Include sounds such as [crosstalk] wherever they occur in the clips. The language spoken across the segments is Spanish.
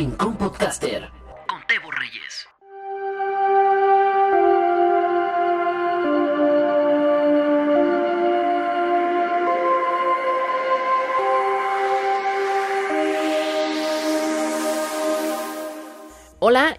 Rincón Podcaster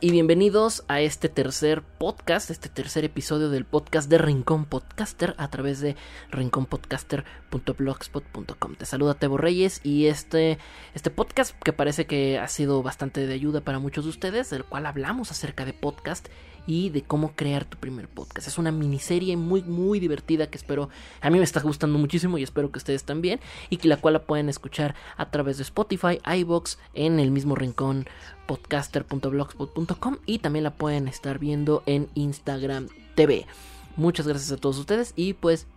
y bienvenidos a este tercer podcast, este tercer episodio del podcast de Rincón Podcaster a través de rinconpodcaster.blogspot.com. Te saluda Tebo Reyes y este, este podcast que parece que ha sido bastante de ayuda para muchos de ustedes, del cual hablamos acerca de podcast y de cómo crear tu primer podcast. Es una miniserie muy muy divertida que espero, a mí me está gustando muchísimo y espero que ustedes también y que la cual la pueden escuchar a través de Spotify, iBox, en el mismo rincón podcaster.blogspot.com y también la pueden estar viendo en Instagram TV. Muchas gracias a todos ustedes y pues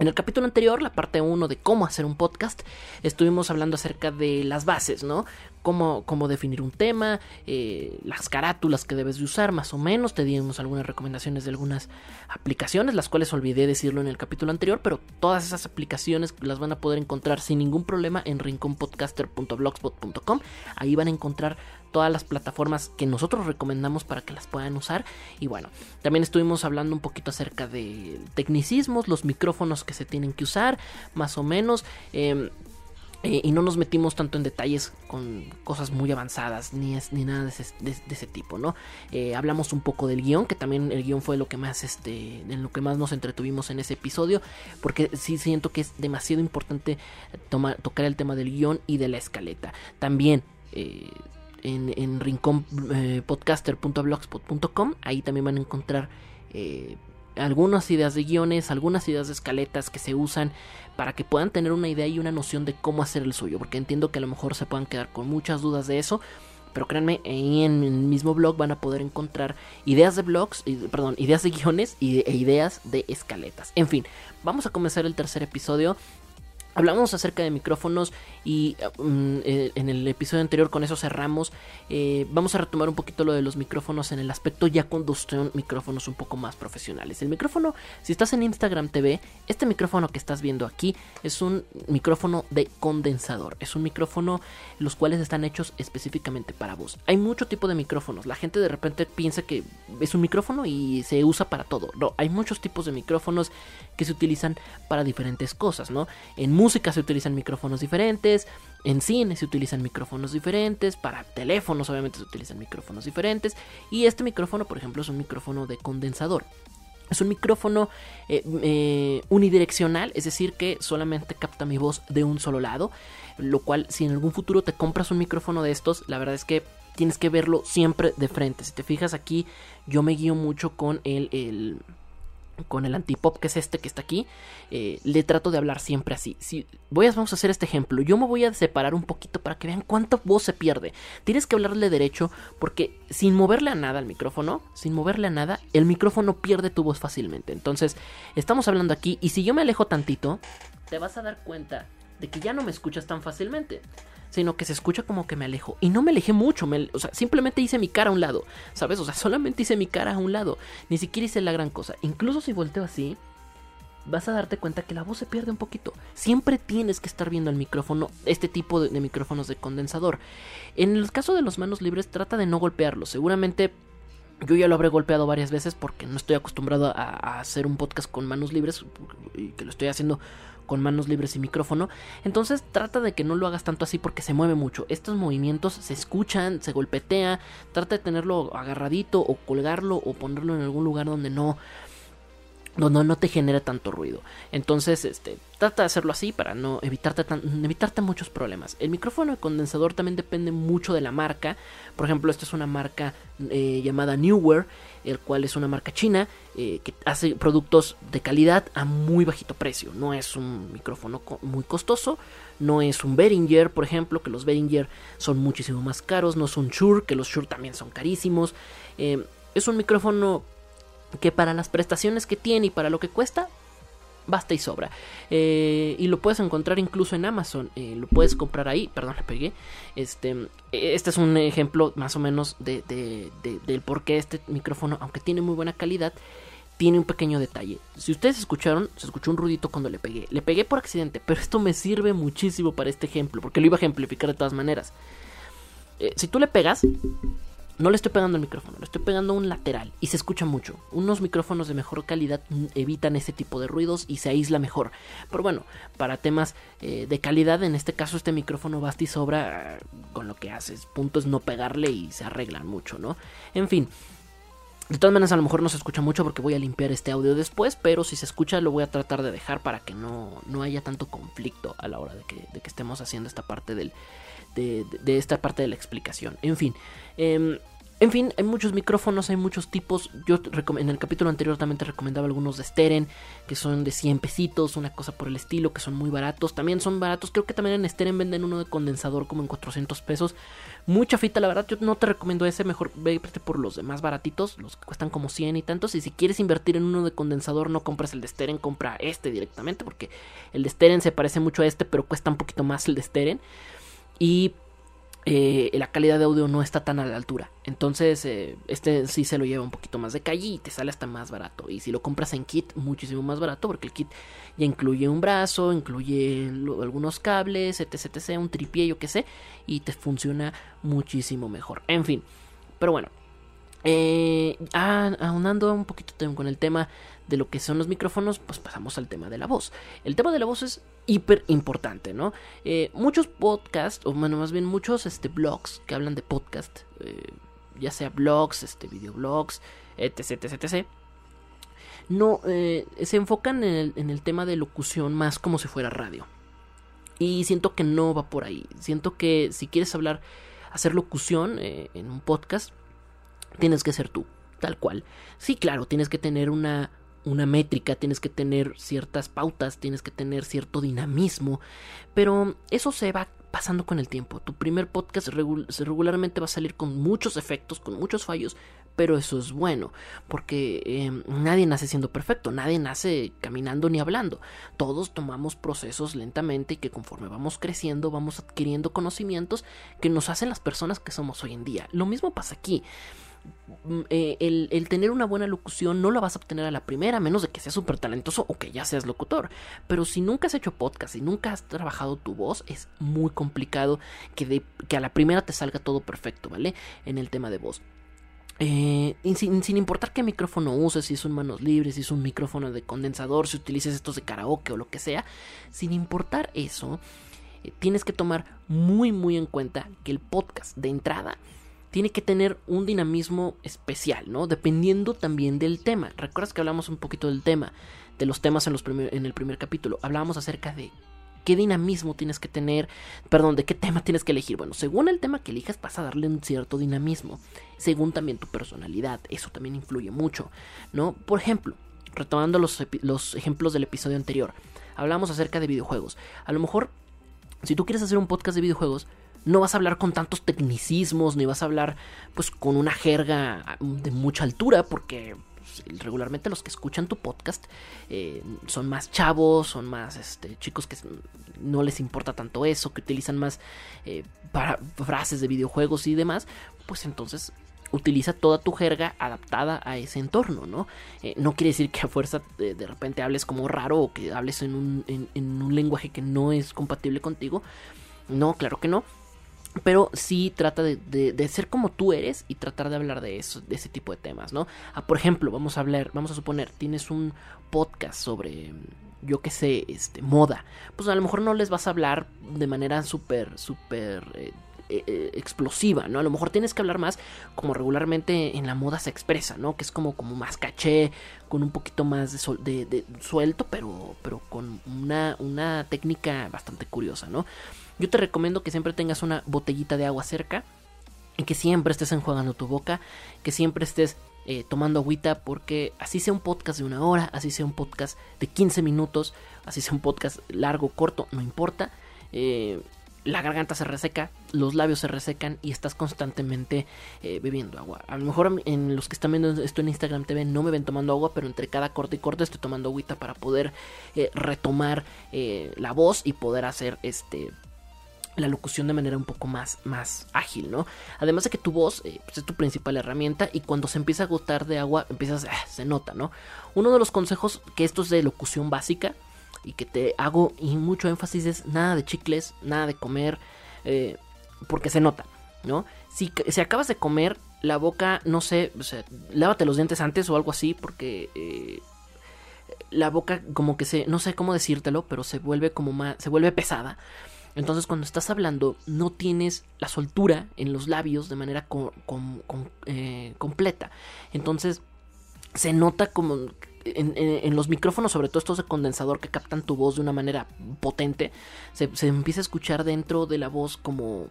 en el capítulo anterior, la parte 1 de cómo hacer un podcast, estuvimos hablando acerca de las bases, ¿no? Cómo, cómo definir un tema, eh, las carátulas que debes de usar, más o menos. Te dimos algunas recomendaciones de algunas aplicaciones, las cuales olvidé decirlo en el capítulo anterior, pero todas esas aplicaciones las van a poder encontrar sin ningún problema en rinconpodcaster.blogspot.com. Ahí van a encontrar todas las plataformas que nosotros recomendamos para que las puedan usar. Y bueno, también estuvimos hablando un poquito acerca de tecnicismos, los micrófonos que se tienen que usar, más o menos. Em, eh, y no nos metimos tanto en detalles con cosas muy avanzadas ni, es, ni nada de ese, tipo, ¿no? Eh, hablamos un poco del guion, que también el guion fue lo que más, este, en lo que más nos entretuvimos en ese episodio, porque sí siento que es demasiado importante tocar el tema del guion y de la escaleta. También eh, en, en rinconpodcaster.blogspot.com. Ahí también van a encontrar eh, algunas ideas de guiones, algunas ideas de escaletas que se usan para que puedan tener una idea y una noción de cómo hacer el suyo. Porque entiendo que a lo mejor se puedan quedar con muchas dudas de eso. Pero créanme, en el mismo blog van a poder encontrar ideas de blogs, perdón, ideas de guiones e ideas de escaletas. En fin, vamos a comenzar el tercer episodio Hablamos acerca de micrófonos y mm, eh, en el episodio anterior con eso cerramos. Eh, vamos a retomar un poquito lo de los micrófonos en el aspecto ya cuando son micrófonos un poco más profesionales. El micrófono, si estás en Instagram TV, este micrófono que estás viendo aquí es un micrófono de condensador. Es un micrófono los cuales están hechos específicamente para voz. Hay mucho tipo de micrófonos. La gente de repente piensa que es un micrófono y se usa para todo. No, hay muchos tipos de micrófonos que se utilizan para diferentes cosas, ¿no? En música se utilizan micrófonos diferentes, en cine se utilizan micrófonos diferentes, para teléfonos obviamente se utilizan micrófonos diferentes y este micrófono por ejemplo es un micrófono de condensador. Es un micrófono eh, eh, unidireccional, es decir, que solamente capta mi voz de un solo lado. Lo cual, si en algún futuro te compras un micrófono de estos, la verdad es que tienes que verlo siempre de frente. Si te fijas aquí, yo me guío mucho con el con el antipop que es este que está aquí, eh, le trato de hablar siempre así. Si voy a, vamos a hacer este ejemplo, yo me voy a separar un poquito para que vean cuánta voz se pierde. Tienes que hablarle derecho porque sin moverle a nada al micrófono, sin moverle a nada, el micrófono pierde tu voz fácilmente. Entonces, estamos hablando aquí y si yo me alejo tantito, te vas a dar cuenta de que ya no me escuchas tan fácilmente sino que se escucha como que me alejo. Y no me alejé mucho, o sea, simplemente hice mi cara a un lado, ¿sabes? O sea, solamente hice mi cara a un lado, ni siquiera hice la gran cosa. Incluso si volteo así, vas a darte cuenta que la voz se pierde un poquito. Siempre tienes que estar viendo el micrófono, este tipo de, micrófonos de condensador. En el caso de los manos libres, trata de no golpearlo. Seguramente yo ya lo habré golpeado varias veces porque no estoy acostumbrado a, hacer un podcast con manos libres y que lo estoy haciendo con manos libres y micrófono. Entonces trata de que no lo hagas tanto así porque se mueve mucho. Estos movimientos se escuchan, se golpetea. Trata de tenerlo agarradito o colgarlo o ponerlo en algún lugar donde no no, no, te genere tanto ruido. Entonces, este, trata de hacerlo así para no evitarte, evitarte muchos problemas. El micrófono de condensador también depende mucho de la marca. Por ejemplo, esta es una marca eh, llamada Newer, el cual es una marca china eh, que hace productos de calidad a muy bajito precio. No es un micrófono muy costoso, no es un Behringer, por ejemplo, que los Behringer son muchísimo más caros. No es un Shure, que los Shure también son carísimos. Eh, es un micrófono que para las prestaciones que tiene y para lo que cuesta, basta y sobra. Eh, y lo puedes encontrar incluso en Amazon. Eh, lo puedes comprar ahí. Perdón, le pegué. Este, este es un ejemplo más o menos de, del por qué este micrófono, aunque tiene muy buena calidad, tiene un pequeño detalle. Si ustedes escucharon, se escuchó un ruidito cuando le pegué. Le pegué por accidente, [laughs] pero esto me sirve muchísimo para este ejemplo, porque lo iba a ejemplificar de todas maneras. eh, si tú le pegas, no le estoy pegando al micrófono, le estoy pegando un lateral y se escucha mucho. Unos micrófonos de mejor calidad evitan ese tipo de ruidos y se aísla mejor. Pero bueno, para temas eh, de calidad, en este caso este micrófono basta y sobra eh, con lo que haces. Punto es no pegarle y se arreglan mucho, ¿no? En fin. De todas maneras, a lo mejor no se escucha mucho porque voy a limpiar este audio después, pero si se escucha lo voy a tratar de dejar para que no, no haya tanto conflicto a la hora de que, de que estemos haciendo esta parte del, de, de, esta parte de la explicación. En fin, eh, en fin, hay muchos micrófonos, hay muchos tipos. Yo en el capítulo anterior también te recomendaba algunos de Steren, que son de 100 pesitos, una cosa por el estilo, que son muy baratos. También son baratos, creo que también en Steren venden uno de condensador como en 400 pesos. Mucha fita, la verdad, yo no te recomiendo ese, mejor vete por los de más baratitos, los que cuestan como 100 y tantos. Y si quieres invertir en uno de condensador, no compras el de Steren, compra este directamente, porque el de Steren se parece mucho a este, pero cuesta un poquito más el de Steren. Y eh, la calidad de audio no está tan a la altura. Entonces, eh, este sí se lo lleva un poquito más de calle y te sale hasta más barato. Y si lo compras en kit, muchísimo más barato, porque el kit ya incluye un brazo, incluye algunos cables, etc, etc, un tripié, yo que sé, y te funciona muchísimo mejor. En fin, pero bueno, eh, ah, aunando un poquito con el tema de lo que son los micrófonos, pues pasamos al tema de la voz. El tema de la voz es hiper importante, ¿no? Eh, muchos podcasts, o bueno, más bien muchos este, blogs que hablan de podcast, eh, ya sea blogs, este, videoblogs, etc, etc, etc. No, eh, se enfocan en el, en el tema de locución más como si fuera radio. Y siento que no va por ahí. Siento que si quieres hablar, hacer locución en un podcast, tienes que ser tú, tal cual. Sí, claro, tienes que tener una una métrica, tienes que tener ciertas pautas, tienes que tener cierto dinamismo, pero eso se va pasando con el tiempo. Tu primer podcast regularmente va a salir con muchos efectos, con muchos fallos, pero eso es bueno, porque em, nadie nace siendo perfecto, nadie nace caminando ni hablando. Todos tomamos procesos lentamente y que conforme vamos creciendo vamos adquiriendo conocimientos que nos hacen las personas que somos hoy en día. Lo mismo pasa aquí. Mm, eh, el, tener una buena locución no la vas a obtener a la primera, a menos de que seas súper talentoso o que ya seas locutor. Pero si nunca has hecho podcast y nunca has trabajado tu voz, es muy complicado que, que a la primera te salga todo perfecto, ¿vale? En el tema de voz. Eh, sin, sin, importar qué micrófono uses, si es un manos libres, si es un micrófono de condensador, si utilices estos de karaoke o lo que sea, sin importar eso, eh, tienes que tomar muy muy en cuenta que el podcast de entrada tiene que tener un dinamismo especial, ¿no? Dependiendo también del tema. ¿Recuerdas que hablamos un poquito del tema? De los temas en, los en el primer capítulo. Hablábamos acerca de qué dinamismo tienes que tener, perdón, de qué tema tienes que elegir. Bueno, según el tema que elijas vas a darle un cierto dinamismo, según también tu personalidad, eso también influye mucho, ¿no? Por ejemplo, retomando los, los ejemplos del episodio anterior, hablamos acerca de videojuegos. A lo mejor, si tú quieres hacer un podcast de videojuegos, no vas a hablar con tantos tecnicismos, ni vas a hablar pues con una jerga de mucha altura, porque pues, regularmente los que escuchan tu podcast eh, son más chavos, son más este, chicos que no les importa tanto eso, que utilizan más eh, para, frases de videojuegos y demás, pues entonces utiliza toda tu jerga adaptada a ese entorno, ¿no? Eh, no quiere decir que a fuerza de, repente hables como raro o que hables en un, en un lenguaje que no es compatible contigo. No, claro que no pero sí trata de, ser como tú eres y tratar de hablar de eso, de ese tipo de temas, ¿no? Ah, por ejemplo, vamos a hablar, vamos a suponer, tienes un podcast sobre, yo qué sé, este, moda. Pues a lo mejor no les vas a hablar de manera súper, súper eh, eh, eh, explosiva, ¿no? A lo mejor tienes que hablar más como regularmente en la moda se expresa, ¿no? Que es como, como más caché, con un poquito más de, de suelto, pero, pero con una, una técnica bastante curiosa, ¿no? Yo te recomiendo que siempre tengas una botellita de agua cerca y que siempre estés enjuagando tu boca, que siempre estés eh, tomando agüita porque así sea un podcast de una hora, así sea un podcast de 15 minutos, así sea un podcast largo, corto, no importa. Eh, la garganta se reseca, los labios se resecan y estás constantemente eh, bebiendo agua. A lo mejor en los que están viendo esto en Instagram TV no me ven tomando agua, pero entre cada corte y corte estoy tomando agüita para poder retomar la voz y poder hacer este la locución de manera un poco más, más ágil, ¿no? Además de que tu voz eh, pues, es tu principal herramienta y cuando se empieza a agotar de agua, empiezas, ah, se nota, ¿no? Uno de los consejos que esto es de locución básica y que te hago y mucho énfasis es nada de chicles, nada de comer, eh, porque se nota. ¿no? Si, acabas de comer, la boca, no sé, lávate los dientes antes o algo así, porque eh, la boca como que se, no sé cómo decírtelo, pero se vuelve como más, se vuelve pesada. Entonces cuando estás hablando no tienes la soltura en los labios de manera eh, completa. Entonces se nota como en, los micrófonos, sobre todo estos de condensador que captan tu voz de una manera potente, se empieza a escuchar dentro de la voz como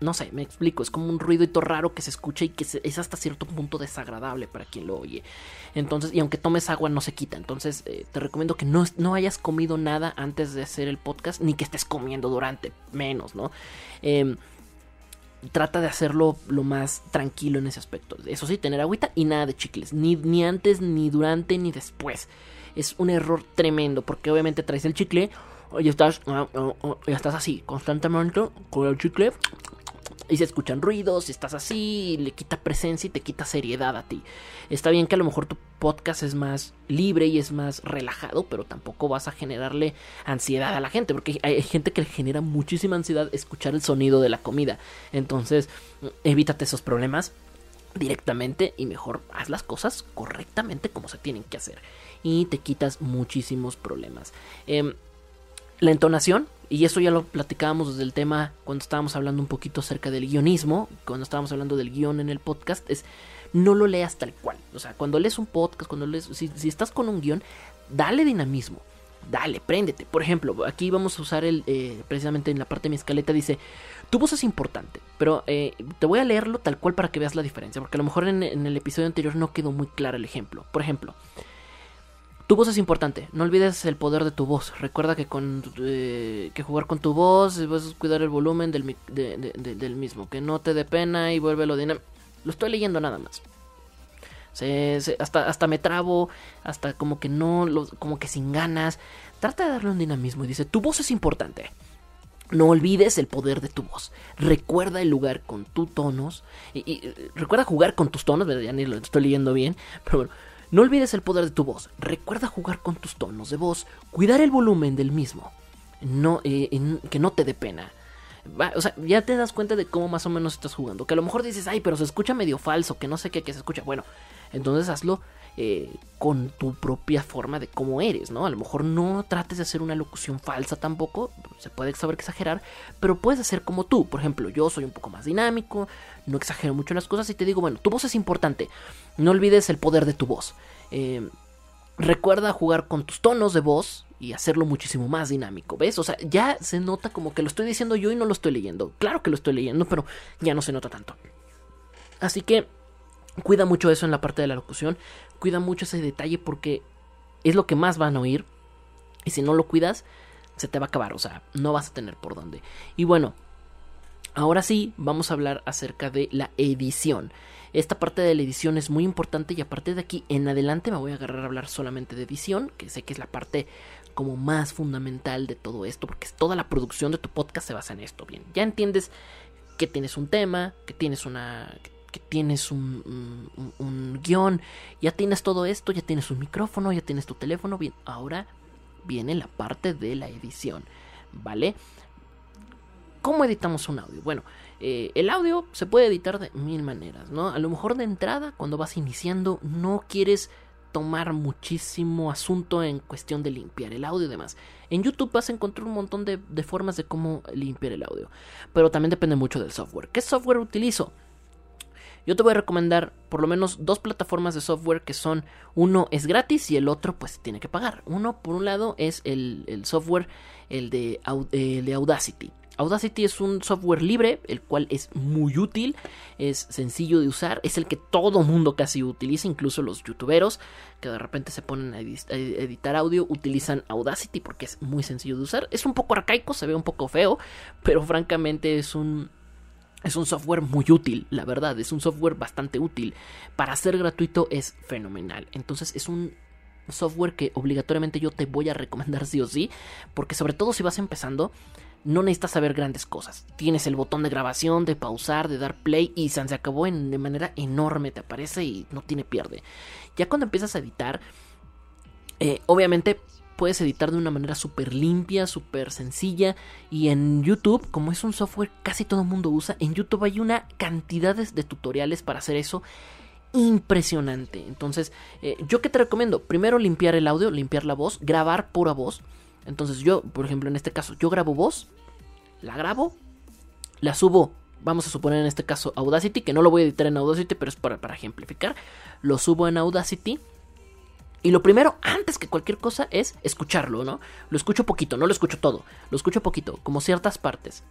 no sé, me explico, es como un ruido raro que se escucha y que es hasta cierto punto desagradable para quien lo oye. Entonces, y aunque tomes agua no se quita. Entonces, eh, te recomiendo que no, no, hayas comido nada antes de hacer el podcast, ni que estés comiendo durante, menos, ¿no? Em, trata de hacerlo lo más tranquilo en ese aspecto. Eso sí, tener agüita y nada de chicles, ni, ni antes, ni durante, ni después. Es un error tremendo, porque obviamente traes el chicle y estás, ah, ah, ah, y estás así, constantemente con el chicle y se escuchan ruidos, y estás así, le quita presencia y te quita seriedad a ti. Está bien que a lo mejor tu podcast es más libre y es más relajado, pero tampoco vas a generarle ansiedad a la gente, porque hay gente que le genera muchísima ansiedad escuchar el sonido de la comida. Entonces, evítate esos problemas directamente y mejor haz las cosas correctamente como se tienen que hacer. Y te quitas muchísimos problemas. Em, la entonación, y eso ya lo platicábamos desde el tema cuando estábamos hablando un poquito acerca del guionismo, cuando estábamos hablando del guion en el podcast, es no lo leas tal cual. O sea, cuando lees un podcast, cuando lees, si, estás con un guion, dale dinamismo. Dale, préndete. Por ejemplo, aquí vamos a usar el, eh, precisamente en la parte de mi escaleta dice, tu voz es importante, pero eh, te voy a leerlo tal cual para que veas la diferencia, porque a lo mejor en el episodio anterior no quedó muy claro el ejemplo. Por ejemplo, tu voz es importante, no olvides el poder de tu voz. Recuerda que con eh, que jugar con tu voz vas a cuidar el volumen del, del mismo. Que no te dé pena y vuélvelo dinámico. Lo estoy leyendo nada más. hasta, hasta me trabo, hasta como que no, como que sin ganas. Trata de darle un dinamismo y dice, tu voz es importante. No olvides el poder de tu voz. Recuerda el lugar con tus tonos. Y, recuerda jugar con tus tonos. Ya ni lo estoy leyendo bien. Pero bueno, no olvides el poder de tu voz. Recuerda jugar con tus tonos de voz, cuidar el volumen del mismo. No, eh, que no te dé pena. o sea, ya te das cuenta de cómo más o menos estás jugando. Que a lo mejor dices, ay, pero se escucha medio falso, que no sé qué, que se escucha. Bueno, entonces hazlo eh, con tu propia forma de cómo eres, ¿no? A lo mejor no trates de hacer una locución falsa tampoco, se puede saber exagerar, pero puedes hacer como tú. Por ejemplo, yo soy un poco más dinámico, no exagero mucho las cosas y te digo, bueno, tu voz es importante, no olvides el poder de tu voz. Eh, recuerda jugar con tus tonos de voz y hacerlo muchísimo más dinámico, ¿ves? O sea, ya se nota como que lo estoy diciendo yo y no lo estoy leyendo. Claro que lo estoy leyendo, pero ya no se nota tanto. Así que cuida mucho eso en la parte de la locución cuida mucho ese detalle porque es lo que más van a oír. Y si no lo cuidas, se te va a acabar. O sea, no vas a tener por dónde. Y bueno, ahora sí, vamos a hablar acerca de la edición. Esta parte de la edición es muy importante y a partir de aquí en adelante me voy a agarrar a hablar solamente de edición, que sé que es la parte como más fundamental de todo esto, porque toda la producción de tu podcast se basa en esto. Bien, ya entiendes que tienes un tema, que tienes una, tienes un, un, guion, ya tienes todo esto, ya tienes un micrófono, ya tienes tu teléfono, bien, ahora viene la parte de la edición, ¿vale? ¿Cómo editamos un audio? Bueno, eh, el audio se puede editar de mil maneras, ¿no? A lo mejor de entrada, cuando vas iniciando, no quieres tomar muchísimo asunto en cuestión de limpiar el audio y demás. En YouTube vas a encontrar un montón de, de formas de cómo limpiar el audio, pero también depende mucho del software. ¿Qué software utilizo? Yo te voy a recomendar por lo menos dos plataformas de software que son, uno es gratis y el otro pues tiene que pagar. Uno por un lado es el, software, el de, el de Audacity. Audacity es un software libre, el cual es muy útil, es sencillo de usar, es el que todo mundo casi utiliza, incluso los youtuberos que de repente se ponen a, editar audio utilizan Audacity porque es muy sencillo de usar. Es un poco arcaico, se ve un poco feo, pero francamente es un es un software muy útil, la verdad, es un software bastante útil. Para ser gratuito es fenomenal. Entonces es un software que obligatoriamente yo te voy a recomendar sí o sí, porque sobre todo si vas empezando, no necesitas saber grandes cosas. Tienes el botón de grabación, de pausar, de dar play y se acabó en, de manera enorme, te aparece y no tiene pierde. Ya cuando empiezas a editar, eh, obviamente puedes editar de una manera súper limpia, súper sencilla. Y en YouTube, como es un software casi todo el mundo usa, en YouTube hay una cantidad de, tutoriales para hacer eso impresionante. Entonces, eh, ¿yo qué te recomiendo? Primero limpiar el audio, limpiar la voz, grabar pura voz. Entonces yo, por ejemplo, en este caso, yo grabo voz, la grabo, la subo, vamos a suponer en este caso Audacity, que no lo voy a editar en Audacity, pero es para, para ejemplificar. Lo subo en Audacity. Y lo primero, antes que cualquier cosa, es escucharlo, ¿no? Lo escucho poquito, no lo escucho todo, lo escucho poquito, como ciertas partes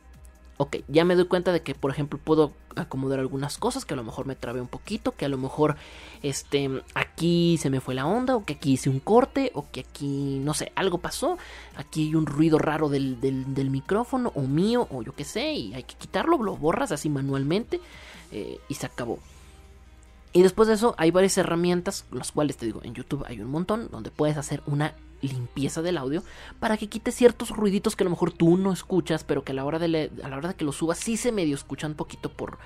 ok, ya me doy cuenta de que, por ejemplo, puedo acomodar algunas cosas que a lo mejor me trabé un poquito, que a lo mejor este aquí se me fue la onda, o que aquí hice un corte, o que aquí, no sé, algo pasó, aquí hay un ruido raro del, del, micrófono, o mío, o yo qué sé, y hay que quitarlo, lo borras así manualmente, eh, y se acabó. Y después de eso hay varias herramientas, las cuales te digo, en YouTube hay un montón, donde puedes hacer una limpieza del audio para que quite ciertos ruiditos que a lo mejor tú no escuchas, pero que a la hora de, a la hora de que lo subas sí se medio escuchan poquito por,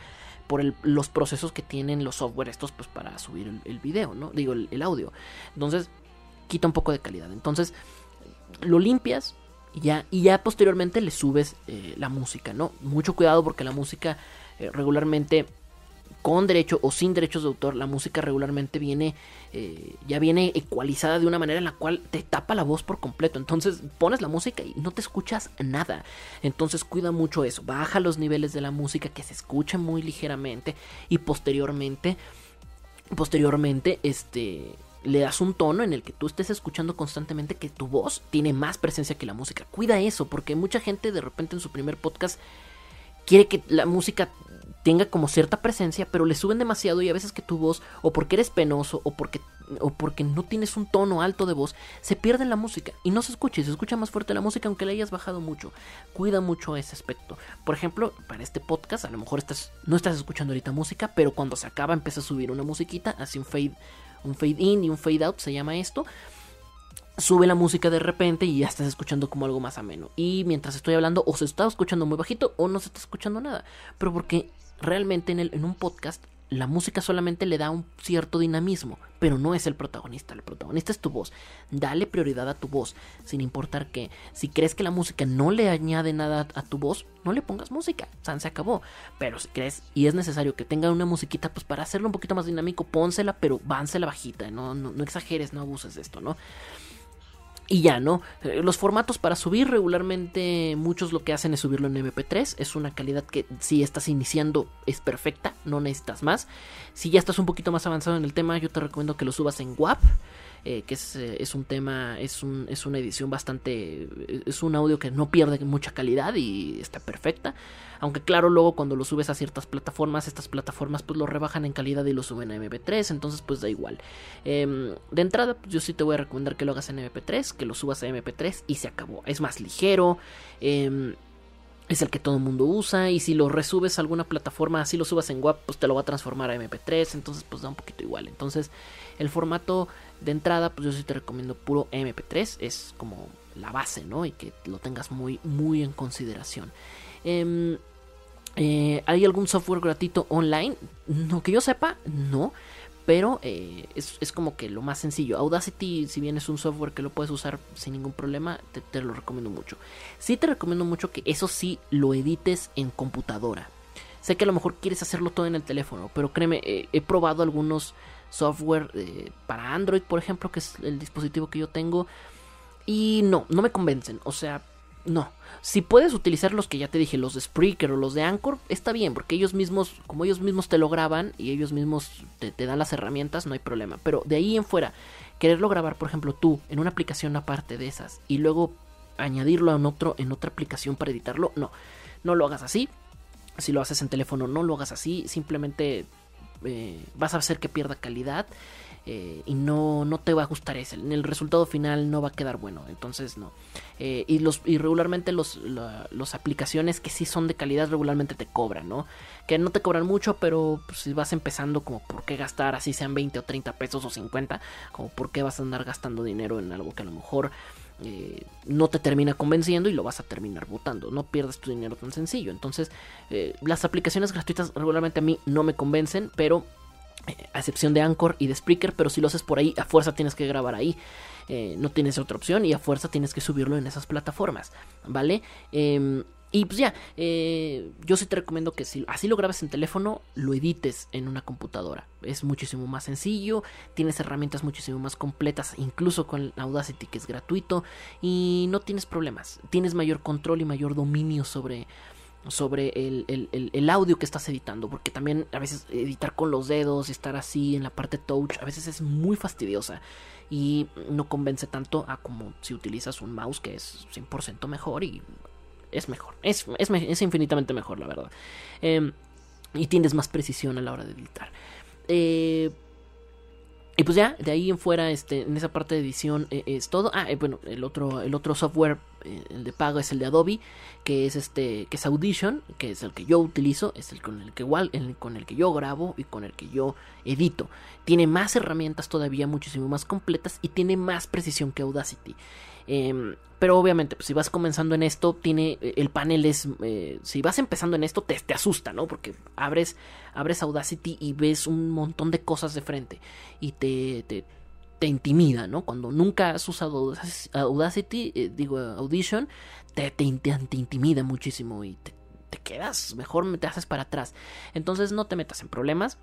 por los procesos que tienen los software estos pues para subir el, video, ¿no? Digo, el, audio. Entonces, quita un poco de calidad. Entonces, lo limpias y ya, y ya posteriormente le subes eh, la música, ¿no? Mucho cuidado porque la música eh, regularmente con derecho o sin derechos de autor, la música regularmente viene, eh, ya viene ecualizada de una manera en la cual te tapa la voz por completo. Entonces pones la música y no te escuchas nada. Entonces cuida mucho eso. Baja los niveles de la música que se escuche muy ligeramente y posteriormente, posteriormente, este le das un tono en el que tú estés escuchando constantemente que tu voz tiene más presencia que la música. Cuida eso, porque mucha gente de repente en su primer podcast quiere que la música tenga como cierta presencia, pero le suben demasiado y a veces que tu voz, o porque eres penoso, o porque, o porque no tienes un tono alto de voz, se pierde la música y no se escucha, y se escucha más fuerte la música aunque le hayas bajado mucho. Cuida mucho ese aspecto. Por ejemplo, para este podcast, a lo mejor estás, no estás escuchando ahorita música, pero cuando se acaba empieza a subir una musiquita, así un fade, un fade in y un fade out, se llama esto sube la música de repente y ya estás escuchando como algo más ameno. Y mientras estoy hablando, o se está escuchando muy bajito o no se está escuchando nada. Pero porque realmente en, el, en un podcast la música solamente le da un cierto dinamismo, pero no es el protagonista. El protagonista es tu voz. Dale prioridad a tu voz, sin importar que si crees que la música no le añade nada a tu voz, no le pongas música. San se acabó. Pero si crees y es necesario que tenga una musiquita, pues para hacerlo un poquito más dinámico, pónsela, pero vánsela bajita. No, no, no exageres, no abuses de esto, ¿no? Y ya, ¿no? Eh, los formatos para subir regularmente muchos lo que hacen es subirlo en MP3. Es una calidad que si estás iniciando es perfecta, no necesitas más. Si ya estás un poquito más avanzado en el tema, yo te recomiendo que lo subas en WAP. Eh, que eh, es, un tema, es, un, es una edición bastante, es un audio que no pierde mucha calidad y está perfecta. Aunque claro, luego cuando lo subes a ciertas plataformas, estas plataformas pues lo rebajan en calidad y lo suben a MP3, entonces pues da igual. Em, de entrada, pues, yo sí te voy a recomendar que lo hagas en MP3, que lo subas a MP3 y se acabó. Es más ligero. Em, es el que todo el mundo usa y si lo resubes a alguna plataforma, así lo subas en WAP, pues te lo va a transformar a MP3, entonces pues da un poquito igual. Entonces, el formato de entrada, pues yo sí te recomiendo puro MP3, es como la base, ¿no? Y que lo tengas muy, muy en consideración. Em, eh, ¿Hay algún software gratuito online? No que yo sepa, no. Pero eh, es, como que lo más sencillo. Audacity, si bien es un software que lo puedes usar sin ningún problema, te, lo recomiendo mucho. Sí te recomiendo mucho que eso sí lo edites en computadora. Sé que a lo mejor quieres hacerlo todo en el teléfono, pero créeme, he probado algunos software eh, para Android, por ejemplo, que es el dispositivo que yo tengo. Y no, no me convencen. O sea, no. Si puedes utilizar los que ya te dije, los de Spreaker o los de Anchor, está bien, porque ellos mismos, como ellos mismos te lo graban y ellos mismos te, dan las herramientas, no hay problema. Pero de ahí en fuera, quererlo grabar, por ejemplo, tú en una aplicación aparte de esas y luego añadirlo en, otro, en otra aplicación para editarlo, no. No lo hagas así. Si lo haces en teléfono, no lo hagas así. Simplemente eh, vas a hacer que pierda calidad eh, y no, no te va a gustar ese. El resultado final no va a quedar bueno, entonces no. Eh, y, los, y regularmente los, las aplicaciones que sí son de calidad regularmente te cobran, ¿no? Que no te cobran mucho, pero pues, si vas empezando como por qué gastar, así sean 20 o 30 pesos o 50, como por qué vas a andar gastando dinero en algo que a lo mejor... no te termina convenciendo y lo vas a terminar votando. No pierdas tu dinero tan sencillo. Entonces, las aplicaciones gratuitas regularmente a mí no me convencen, pero a excepción de Anchor y de Spreaker, pero si lo haces por ahí, a fuerza tienes que grabar ahí. Eh, no tienes otra opción y a fuerza tienes que subirlo en esas plataformas, ¿vale? Em, y pues ya, eh, yo sí te recomiendo que si así lo grabes en teléfono, lo edites en una computadora. Es muchísimo más sencillo, tienes herramientas muchísimo más completas, incluso con Audacity que es gratuito, y no tienes problemas. Tienes mayor control y mayor dominio sobre, sobre el, audio que estás editando, porque también a veces editar con los dedos y estar así en la parte touch, a veces es muy fastidiosa y no convence tanto a como si utilizas un mouse que es 100% mejor y es mejor, es, es, infinitamente mejor la verdad. Em, y tienes más precisión a la hora de editar. Eh, y pues ya, de ahí en fuera, este, en esa parte de edición eh, es todo. Ah, eh, bueno, el otro, el otro software, el de pago es el de Adobe, que es este, que es Audition, que es el que yo utilizo, es el con el que igual, el, con el que yo grabo y con el que yo edito. Tiene más herramientas todavía, muchísimo más completas y tiene más precisión que Audacity. Em, pero obviamente, pues, si vas comenzando en esto, tiene el panel es, eh, si vas empezando en esto, te, te, asusta, ¿no? Porque abres, abres Audacity y ves un montón de cosas de frente y te, te, te intimida, ¿no? Cuando nunca has usado Audacity, eh, digo Audition, te, te, intimida muchísimo y te, te quedas, mejor te haces para atrás. Entonces no te metas en problemas,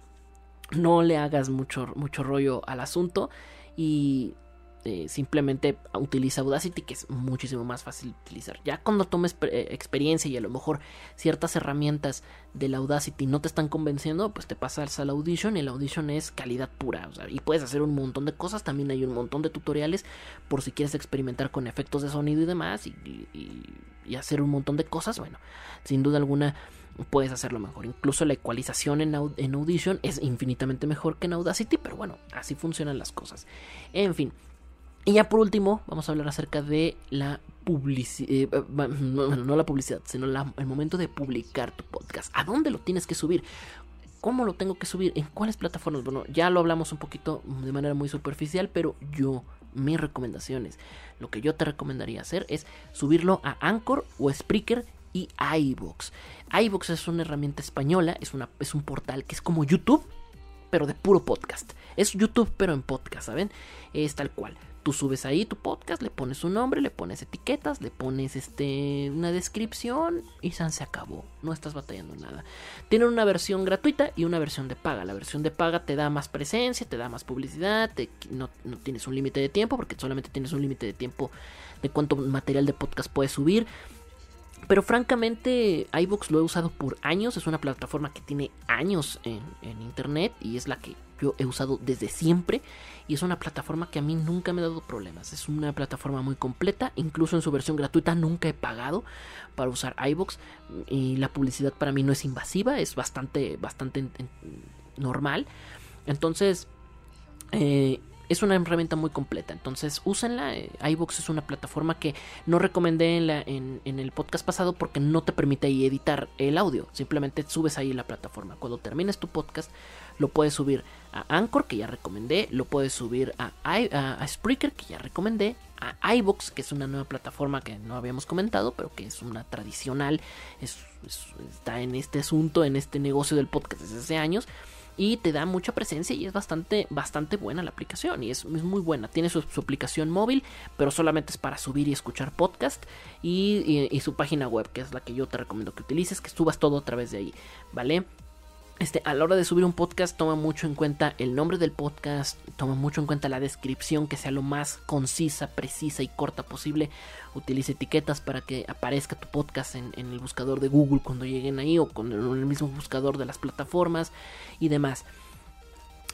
no le hagas mucho, mucho rollo al asunto y eh, simplemente utiliza Audacity que es muchísimo más fácil de utilizar. Ya cuando tomes eh, experiencia y a lo mejor ciertas herramientas del Audacity no te están convenciendo, pues te pasas al Audition y el Audition es calidad pura. y puedes hacer un montón de cosas, también hay un montón de tutoriales por si quieres experimentar con efectos de sonido y demás y, hacer un montón de cosas. Bueno, sin duda alguna puedes hacerlo mejor. Incluso la ecualización en, en, Audition es infinitamente mejor que en Audacity, pero bueno, así funcionan las cosas. En fin, y ya por último, vamos a hablar acerca de la publicidad, eh, eh, no, la publicidad, sino el momento de publicar tu podcast. ¿A dónde lo tienes que subir? ¿Cómo lo tengo que subir? ¿En cuáles plataformas? Bueno, ya lo hablamos un poquito de manera muy superficial, pero yo, mis recomendaciones, lo que yo te recomendaría hacer es subirlo a Anchor o Spreaker y iVoox. iVoox es una herramienta española, es, una, es un portal que es como YouTube, pero de puro podcast. Es YouTube, pero en podcast, ¿saben? Es tal cual. Tú subes ahí tu podcast, le pones un nombre, le pones etiquetas, le pones este una descripción y San se acabó. No estás batallando nada. Tienen una versión gratuita y una versión de paga. La versión de paga te da más presencia, te da más publicidad, no, no tienes un límite de tiempo porque solamente tienes un límite de tiempo de cuánto material de podcast puedes subir. Pero francamente, iVoox lo he usado por años. Es una plataforma que tiene años en, en, internet y es la que yo he usado desde siempre. Y es una plataforma que a mí nunca me ha dado problemas. Es una plataforma muy completa. Incluso en su versión gratuita nunca he pagado para usar iVoox. Y la publicidad para mí no es invasiva. Es bastante, bastante normal. Entonces, eh, es una herramienta muy completa. Entonces, úsenla. Eh, iVoox es una plataforma que no recomendé en, la, en, el podcast pasado porque no te permite ahí editar el audio. Simplemente subes ahí la plataforma. Cuando termines tu podcast, lo puedes subir a Anchor, que ya recomendé. Lo puedes subir a, a, Spreaker, que ya recomendé. A iVoox, que es una nueva plataforma que no habíamos comentado, pero que es una tradicional. está en este asunto, en este negocio del podcast desde hace años y te da mucha presencia y es bastante, bastante buena la aplicación y es, muy buena. Tiene su, aplicación móvil, pero solamente es para subir y escuchar podcast y, su página web, que es la que yo te recomiendo que utilices, que subas todo a través de ahí, ¿vale? Este, a la hora de subir un podcast, toma mucho en cuenta el nombre del podcast, toma mucho en cuenta la descripción que sea lo más concisa, precisa y corta posible. Utiliza etiquetas para que aparezca tu podcast en, el buscador de Google cuando lleguen ahí o con el, mismo buscador de las plataformas y demás.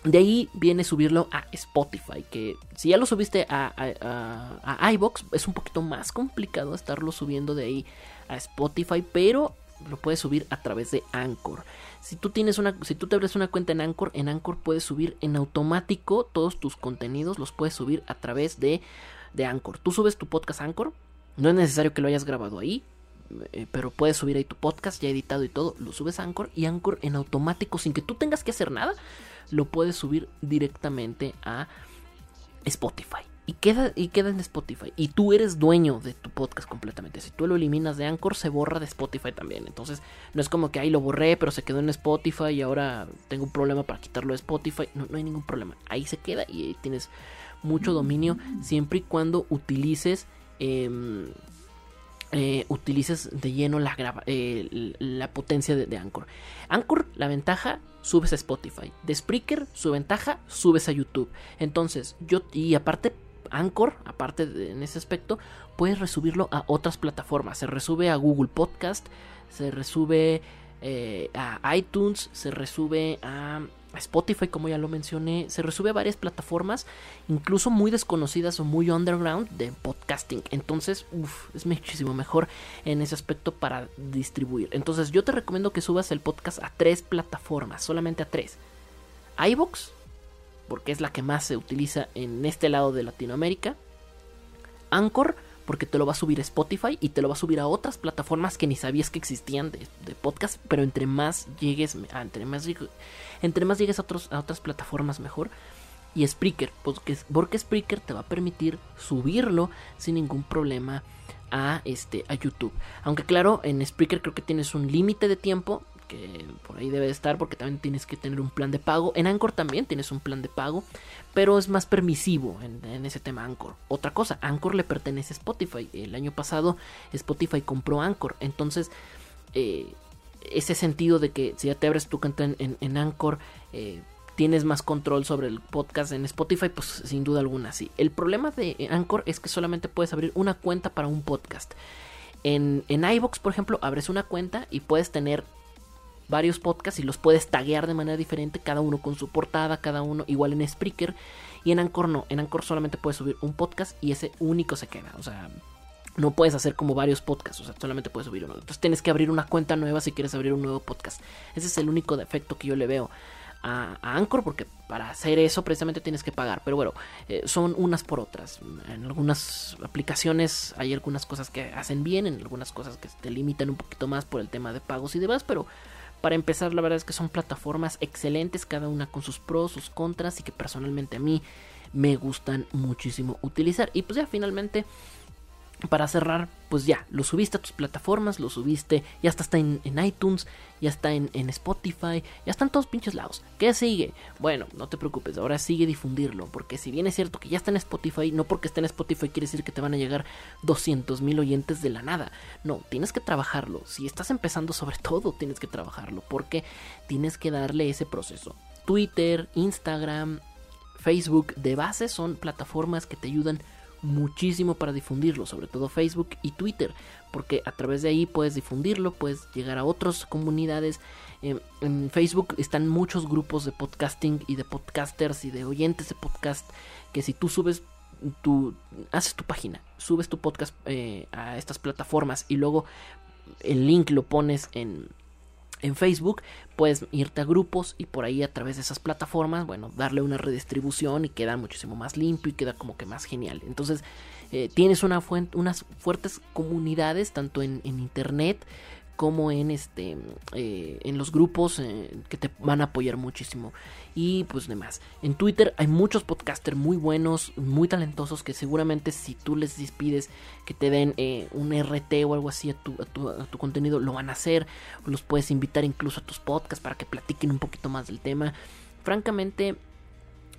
De ahí viene subirlo a Spotify, que si ya lo subiste a, a, a iBox, es un poquito más complicado estarlo subiendo de ahí a Spotify, pero lo puedes subir a través de Anchor. Si tú tienes una, si tú te abres una cuenta en Anchor, en Anchor puedes subir en automático todos tus contenidos, los puedes subir a través de, de Anchor. Tú subes tu podcast Anchor, no es necesario que lo hayas grabado ahí, eh, pero puedes subir ahí tu podcast ya editado y todo, lo subes a Anchor y Anchor en automático, sin que tú tengas que hacer nada, lo puedes subir directamente a Spotify. Y queda, y queda en Spotify. Y tú eres dueño de tu podcast completamente. Si tú lo eliminas de Anchor, se borra de Spotify también. Entonces, no es como que ahí lo borré, pero se quedó en Spotify y ahora tengo un problema para quitarlo de Spotify. No, no hay ningún problema. Ahí se queda y ahí tienes mucho dominio siempre y cuando utilices. Em, eh, utilices de lleno la, eh, la potencia de, de, Anchor. Anchor, la ventaja, subes a Spotify. De Spreaker, su ventaja, subes a YouTube. Entonces, yo, y aparte Anchor, aparte de, en ese aspecto, puedes resubirlo a otras plataformas. Se resube a Google Podcast, se resube eh, a iTunes, se resube a Spotify, como ya lo mencioné, se resube a varias plataformas, incluso muy desconocidas o muy underground de podcasting. Entonces, uf, es muchísimo mejor en ese aspecto para distribuir. Entonces, yo te recomiendo que subas el podcast a tres plataformas, solamente a tres: iBox, porque es la que más se utiliza en este lado de Latinoamérica. Anchor, porque te lo va a subir a Spotify y te lo va a subir a otras plataformas que ni sabías que existían de, de podcast, pero entre más llegues, ah, entre más, entre más llegues a, a otras plataformas mejor. Y Spreaker, porque, porque Spreaker te va a permitir subirlo sin ningún problema a, este, a YouTube. Aunque claro, en Spreaker creo que tienes un límite de tiempo que por ahí debe de estar porque también tienes que tener un plan de pago. En Anchor también tienes un plan de pago, pero es más permisivo en, ese tema Anchor. Otra cosa, Anchor le pertenece a Spotify. El año pasado Spotify compró Anchor, entonces eh, ese sentido de que si ya te abres tu cuenta en, en, Anchor, eh, tienes más control sobre el podcast en Spotify, pues sin duda alguna sí. El problema de Anchor es que solamente puedes abrir una cuenta para un podcast. En, en iVoox, por ejemplo, abres una cuenta y puedes tener varios podcasts y los puedes taguear de manera diferente, cada uno con su portada, cada uno igual en Spreaker. Y en Anchor no, en Anchor solamente puedes subir un podcast y ese único se queda. O sea, no puedes hacer como varios podcasts, o sea, solamente puedes subir uno. Entonces tienes que abrir una cuenta nueva si quieres abrir un nuevo podcast. Ese es el único defecto que yo le veo a, Anchor, porque para hacer eso precisamente tienes que pagar. Pero bueno, eh, son unas por otras. En algunas aplicaciones hay algunas cosas que hacen bien, en algunas cosas que te limitan un poquito más por el tema de pagos y demás, pero para empezar, la verdad es que son plataformas excelentes, cada una con sus pros, sus contras y que personalmente a mí me gustan muchísimo utilizar. Y pues ya finalmente para cerrar, pues ya, lo subiste a tus plataformas, lo subiste, ya está, está en, iTunes, ya está en, Spotify, ya están todos pinches lados. ¿Qué sigue? Bueno, no te preocupes, ahora sigue difundirlo, porque si bien es cierto que ya está en Spotify, no porque esté en Spotify quiere decir que te van a llegar 200 mil oyentes de la nada. No, tienes que trabajarlo. Si estás empezando sobre todo, tienes que trabajarlo, porque tienes que darle ese proceso. Twitter, Instagram, Facebook, de base son plataformas que te ayudan muchísimo para difundirlo, sobre todo Facebook y Twitter, porque a través de ahí puedes difundirlo, puedes llegar a otras comunidades. en Facebook están muchos grupos de podcasting y de podcasters y de oyentes de podcast que si tú subes tu haces tu página, subes tu podcast eh, a estas plataformas y luego el link lo pones en en Facebook, puedes irte a grupos y por ahí a través de esas plataformas, bueno, darle una redistribución y queda muchísimo más limpio y queda como que más genial. Entonces, eh, tienes una unas fuertes comunidades tanto en, en internet como en este eh, en los grupos eh, que te van a apoyar muchísimo y pues demás. En Twitter hay muchos podcasters muy buenos muy talentosos que seguramente si tú les despides que te den eh, un RT o algo así a tu, a, tu, a tu, contenido lo van a hacer. Los puedes invitar incluso a tus podcasts para que platiquen un poquito más del tema. Francamente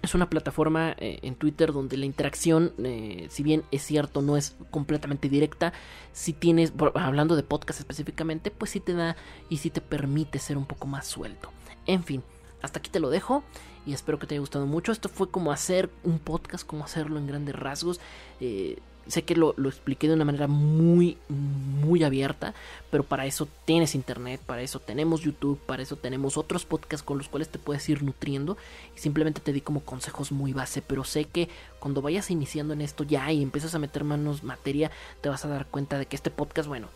es una plataforma eh, en Twitter donde la interacción, eh, si bien es cierto, no es completamente directa, si tienes, hablando de podcast específicamente, pues sí te da y sí te permite ser un poco más suelto. En fin, hasta aquí te lo dejo y espero que te haya gustado mucho. Esto fue como hacer un podcast, como hacerlo en grandes rasgos. Eh, sé que lo, expliqué de una manera muy, muy abierta, pero para eso tienes internet, para eso tenemos YouTube, para eso tenemos otros podcasts con los cuales te puedes ir nutriendo y simplemente te di como consejos muy base, pero sé que cuando vayas iniciando en esto ya y empiezas a meter manos materia, te vas a dar cuenta de que este podcast, bueno,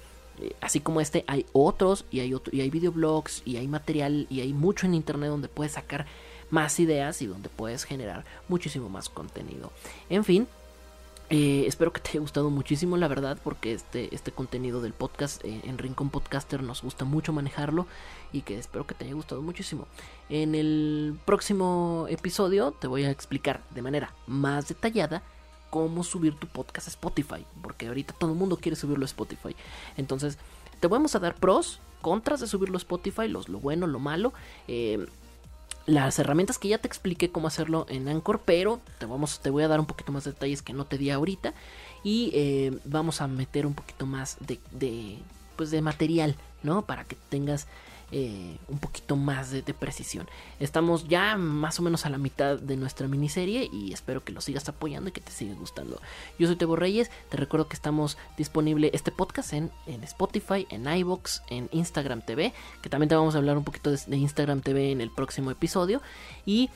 eh, así como este, hay otros y hay, otro, y hay videoblogs y hay material y hay mucho en internet donde puedes sacar más ideas y donde puedes generar muchísimo más contenido. En fin, eh, espero que te haya gustado muchísimo, la verdad, porque este, este contenido del podcast eh, en Rincón Podcaster nos gusta mucho manejarlo y que espero que te haya gustado muchísimo. En el próximo episodio te voy a explicar de manera más detallada cómo subir tu podcast a Spotify, porque ahorita todo el mundo quiere subirlo a Spotify. Entonces, te vamos a dar pros, contras de subirlo a Spotify, los, lo bueno, lo malo. Eh, las herramientas que ya te expliqué cómo hacerlo en Anchor, pero te, vamos, te voy a dar un poquito más de detalles que no te di ahorita. Y eh, vamos a meter un poquito más de, de, pues de material, ¿no? Para que tengas eh, un poquito más de, precisión. Estamos ya más o menos a la mitad de nuestra miniserie y espero que lo sigas apoyando y que te siga gustando. Yo soy Tebo Reyes, te recuerdo que estamos disponible este podcast en, en Spotify, en iBox, en Instagram TV, que también te vamos a hablar un poquito de, de Instagram TV en el próximo episodio y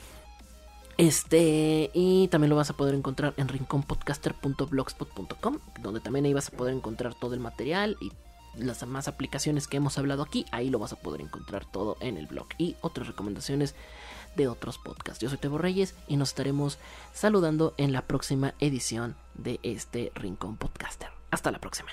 este, y también lo vas a poder encontrar en rinconpodcaster.blogspot.com, donde también ahí vas a poder encontrar todo el material y las demás aplicaciones que hemos hablado aquí, ahí lo vas a poder encontrar todo en el blog y otras recomendaciones de otros podcasts. Yo soy Tebo Reyes y nos estaremos saludando en la próxima edición de este Rincón Podcaster. Hasta la próxima.